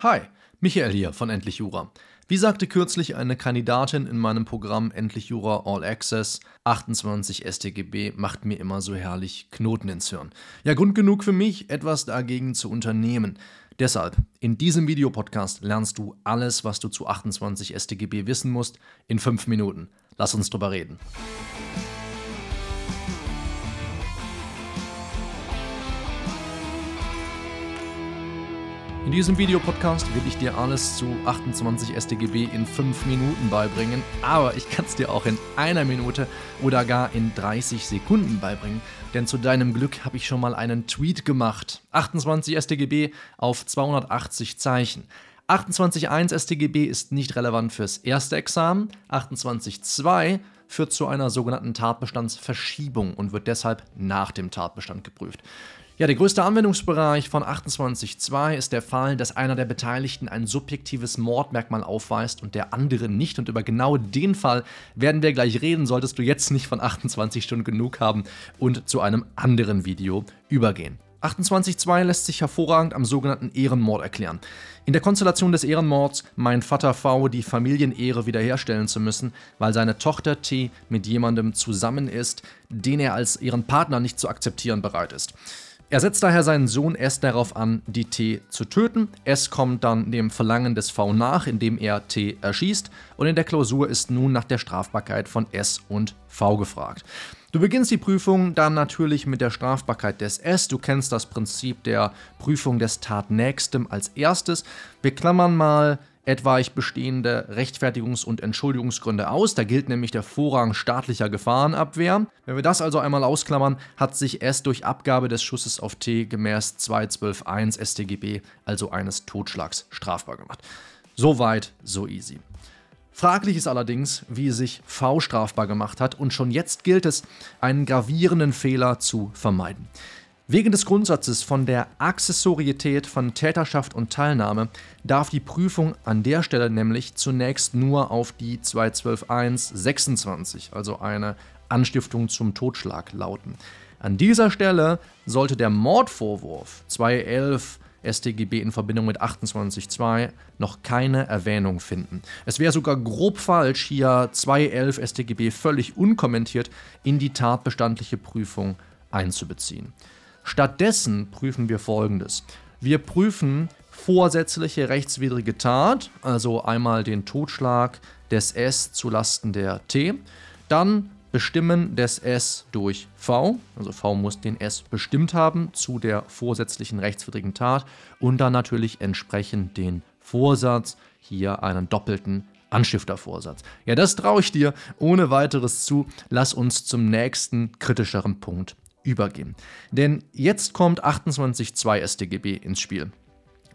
Hi, Michael hier von Endlich Jura. Wie sagte kürzlich eine Kandidatin in meinem Programm Endlich Jura All Access, 28 StGB macht mir immer so herrlich Knoten ins Hirn. Ja, Grund genug für mich, etwas dagegen zu unternehmen. Deshalb, in diesem Videopodcast lernst du alles, was du zu 28 StGB wissen musst, in 5 Minuten. Lass uns drüber reden. In diesem Videopodcast will ich dir alles zu 28 StGB in 5 Minuten beibringen, aber ich kann es dir auch in einer Minute oder gar in 30 Sekunden beibringen, denn zu deinem Glück habe ich schon mal einen Tweet gemacht. 28 StGB auf 280 Zeichen. 28.1 StGB ist nicht relevant fürs erste Examen, 28.2 führt zu einer sogenannten Tatbestandsverschiebung und wird deshalb nach dem Tatbestand geprüft. Ja, der größte Anwendungsbereich von 28.2 ist der Fall, dass einer der Beteiligten ein subjektives Mordmerkmal aufweist und der andere nicht. Und über genau den Fall werden wir gleich reden, solltest du jetzt nicht von 28 Stunden genug haben und zu einem anderen Video übergehen. 28.2 lässt sich hervorragend am sogenannten Ehrenmord erklären. In der Konstellation des Ehrenmords meint Vater V die Familienehre wiederherstellen zu müssen, weil seine Tochter T mit jemandem zusammen ist, den er als ihren Partner nicht zu akzeptieren bereit ist. Er setzt daher seinen Sohn S darauf an, die T zu töten. S kommt dann dem Verlangen des V nach, indem er T erschießt. Und in der Klausur ist nun nach der Strafbarkeit von S und V gefragt. Du beginnst die Prüfung dann natürlich mit der Strafbarkeit des S. Du kennst das Prinzip der Prüfung des Tatnächstem als erstes. Wir klammern mal etwaig bestehende Rechtfertigungs- und Entschuldigungsgründe aus. Da gilt nämlich der Vorrang staatlicher Gefahrenabwehr. Wenn wir das also einmal ausklammern, hat sich S durch Abgabe des Schusses auf T gemäß 212.1 StGB, also eines Totschlags, strafbar gemacht. So weit, so easy. Fraglich ist allerdings, wie sich V strafbar gemacht hat und schon jetzt gilt es, einen gravierenden Fehler zu vermeiden. Wegen des Grundsatzes von der Accessorietät von Täterschaft und Teilnahme darf die Prüfung an der Stelle nämlich zunächst nur auf die 212.1.26, also eine Anstiftung zum Totschlag, lauten. An dieser Stelle sollte der Mordvorwurf 211 StGB in Verbindung mit 28.2 noch keine Erwähnung finden. Es wäre sogar grob falsch, hier 211 StGB völlig unkommentiert in die tatbestandliche Prüfung einzubeziehen. Stattdessen prüfen wir folgendes. Wir prüfen vorsätzliche rechtswidrige Tat, also einmal den Totschlag des S zulasten der T, dann Bestimmen des S durch V, also V muss den S bestimmt haben zu der vorsätzlichen rechtswidrigen Tat und dann natürlich entsprechend den Vorsatz, hier einen doppelten Anstiftervorsatz. Ja, das traue ich dir ohne weiteres zu. Lass uns zum nächsten kritischeren Punkt übergehen. Denn jetzt kommt 28.2 StGB ins Spiel.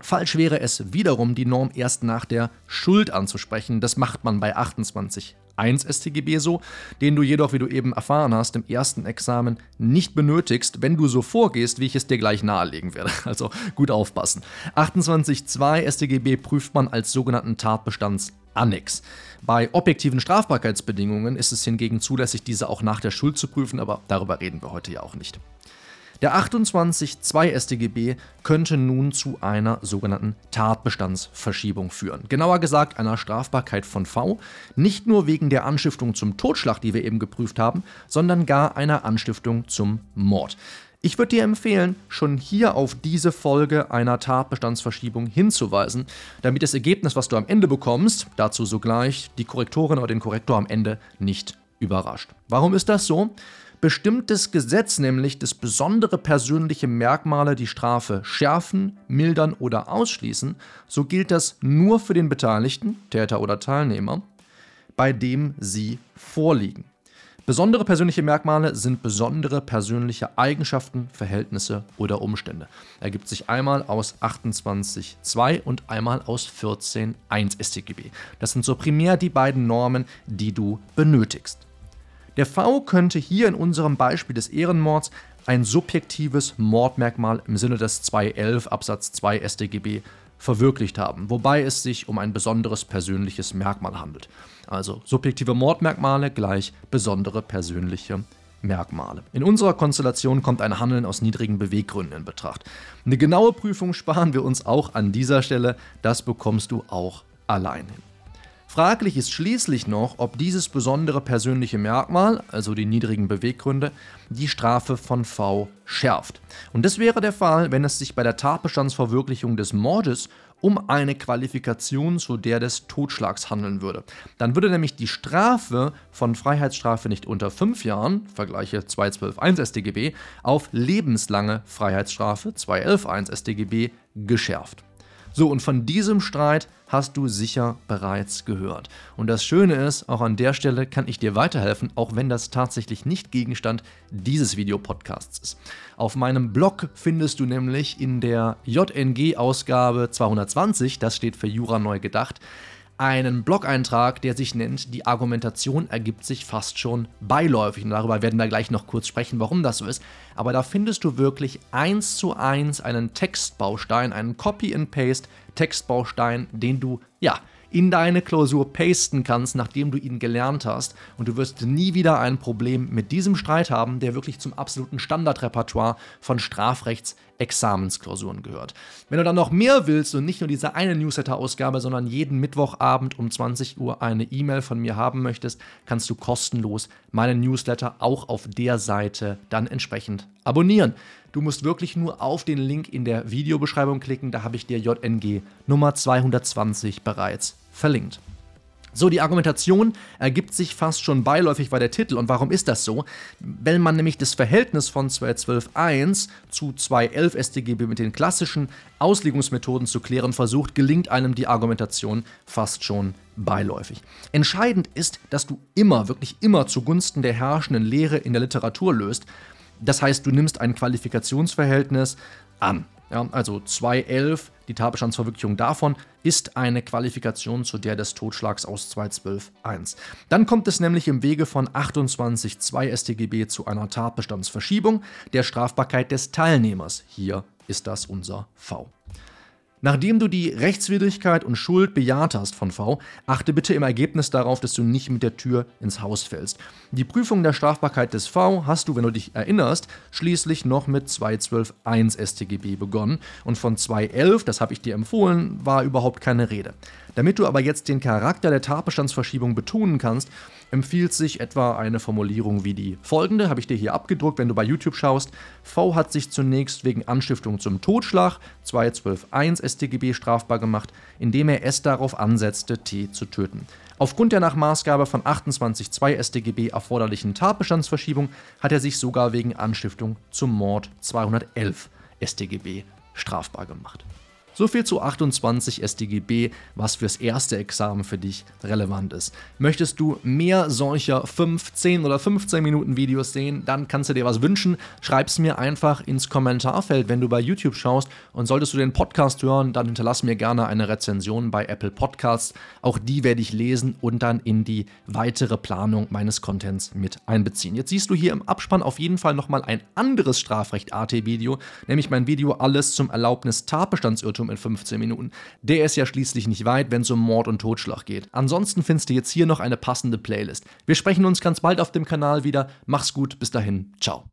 Falsch wäre es wiederum, die Norm erst nach der Schuld anzusprechen. Das macht man bei 28 1 StGB so, den du jedoch, wie du eben erfahren hast, im ersten Examen nicht benötigst, wenn du so vorgehst, wie ich es dir gleich nahelegen werde. Also gut aufpassen. 28.2 StGB prüft man als sogenannten Tatbestandsannex. Bei objektiven Strafbarkeitsbedingungen ist es hingegen zulässig, diese auch nach der Schuld zu prüfen, aber darüber reden wir heute ja auch nicht. Der 28.2 StGB könnte nun zu einer sogenannten Tatbestandsverschiebung führen. Genauer gesagt einer Strafbarkeit von V, nicht nur wegen der Anstiftung zum Totschlag, die wir eben geprüft haben, sondern gar einer Anstiftung zum Mord. Ich würde dir empfehlen, schon hier auf diese Folge einer Tatbestandsverschiebung hinzuweisen, damit das Ergebnis, was du am Ende bekommst, dazu sogleich die Korrektorin oder den Korrektor am Ende nicht überrascht. Warum ist das so? Bestimmtes Gesetz nämlich, dass besondere persönliche Merkmale die Strafe schärfen, mildern oder ausschließen, so gilt das nur für den Beteiligten, Täter oder Teilnehmer, bei dem sie vorliegen. Besondere persönliche Merkmale sind besondere persönliche Eigenschaften, Verhältnisse oder Umstände. Ergibt sich einmal aus 28.2 und einmal aus 14.1 StGB. Das sind so primär die beiden Normen, die du benötigst. Der V könnte hier in unserem Beispiel des Ehrenmords ein subjektives Mordmerkmal im Sinne des 211 Absatz 2 StGB verwirklicht haben, wobei es sich um ein besonderes persönliches Merkmal handelt. Also subjektive Mordmerkmale gleich besondere persönliche Merkmale. In unserer Konstellation kommt ein Handeln aus niedrigen Beweggründen in Betracht. Eine genaue Prüfung sparen wir uns auch an dieser Stelle, das bekommst du auch allein hin. Fraglich ist schließlich noch, ob dieses besondere persönliche Merkmal, also die niedrigen Beweggründe, die Strafe von V schärft. Und das wäre der Fall, wenn es sich bei der Tatbestandsverwirklichung des Mordes um eine Qualifikation zu der des Totschlags handeln würde. Dann würde nämlich die Strafe von Freiheitsstrafe nicht unter fünf Jahren, vergleiche 212.1 StGB, auf lebenslange Freiheitsstrafe 211.1 StGB geschärft. So, und von diesem Streit hast du sicher bereits gehört. Und das Schöne ist, auch an der Stelle kann ich dir weiterhelfen, auch wenn das tatsächlich nicht Gegenstand dieses Videopodcasts ist. Auf meinem Blog findest du nämlich in der JNG-Ausgabe 220, das steht für Jura neu gedacht, einen Blog-Eintrag, der sich nennt, die Argumentation ergibt sich fast schon beiläufig. Und darüber werden wir gleich noch kurz sprechen, warum das so ist. Aber da findest du wirklich eins zu eins einen Textbaustein, einen Copy-and-Paste Textbaustein, den du, ja, in deine Klausur pasten kannst, nachdem du ihn gelernt hast. Und du wirst nie wieder ein Problem mit diesem Streit haben, der wirklich zum absoluten Standardrepertoire von Strafrechts-Examensklausuren gehört. Wenn du dann noch mehr willst und nicht nur diese eine Newsletter-Ausgabe, sondern jeden Mittwochabend um 20 Uhr eine E-Mail von mir haben möchtest, kannst du kostenlos meine Newsletter auch auf der Seite dann entsprechend abonnieren. Du musst wirklich nur auf den Link in der Videobeschreibung klicken, da habe ich dir JNG Nummer 220 bereits verlinkt. So, die Argumentation ergibt sich fast schon beiläufig bei der Titel. Und warum ist das so? Wenn man nämlich das Verhältnis von 212.1 zu 2.11 StGB mit den klassischen Auslegungsmethoden zu klären versucht, gelingt einem die Argumentation fast schon beiläufig. Entscheidend ist, dass du immer, wirklich immer zugunsten der herrschenden Lehre in der Literatur löst. Das heißt, du nimmst ein Qualifikationsverhältnis an. Ja, also 211, die Tatbestandsverwirklichung davon, ist eine Qualifikation zu der des Totschlags aus 212.1. Dann kommt es nämlich im Wege von 28.2 StGB zu einer Tatbestandsverschiebung der Strafbarkeit des Teilnehmers. Hier ist das unser V. Nachdem du die Rechtswidrigkeit und Schuld bejaht hast von V, achte bitte im Ergebnis darauf, dass du nicht mit der Tür ins Haus fällst. Die Prüfung der Strafbarkeit des V hast du, wenn du dich erinnerst, schließlich noch mit 212.1 StGB begonnen und von 2.11, das habe ich dir empfohlen, war überhaupt keine Rede. Damit du aber jetzt den Charakter der Tatbestandsverschiebung betonen kannst, empfiehlt sich etwa eine Formulierung wie die folgende, habe ich dir hier abgedruckt, wenn du bei YouTube schaust. V hat sich zunächst wegen Anstiftung zum Totschlag 212.1 StGB strafbar gemacht, indem er es darauf ansetzte, T zu töten. Aufgrund der nach Maßgabe von 28.2 StGB erforderlichen Tatbestandsverschiebung hat er sich sogar wegen Anstiftung zum Mord 211 StGB strafbar gemacht. So viel zu 28 StGB, was fürs erste Examen für dich relevant ist. Möchtest du mehr solcher 5, 10 oder 15 Minuten Videos sehen, dann kannst du dir was wünschen. Schreib es mir einfach ins Kommentarfeld, wenn du bei YouTube schaust. Und solltest du den Podcast hören, dann hinterlass mir gerne eine Rezension bei Apple Podcasts. Auch die werde ich lesen und dann in die weitere Planung meines Contents mit einbeziehen. Jetzt siehst du hier im Abspann auf jeden Fall nochmal ein anderes Strafrecht-AT-Video, nämlich mein Video Alles zum Erlaubnis-Tatbestandsirrtum Irrtum in 15 Minuten. Der ist ja schließlich nicht weit, wenn es um Mord und Totschlag geht. Ansonsten findest du jetzt hier noch eine passende Playlist. Wir sprechen uns ganz bald auf dem Kanal wieder. Mach's gut, bis dahin, ciao.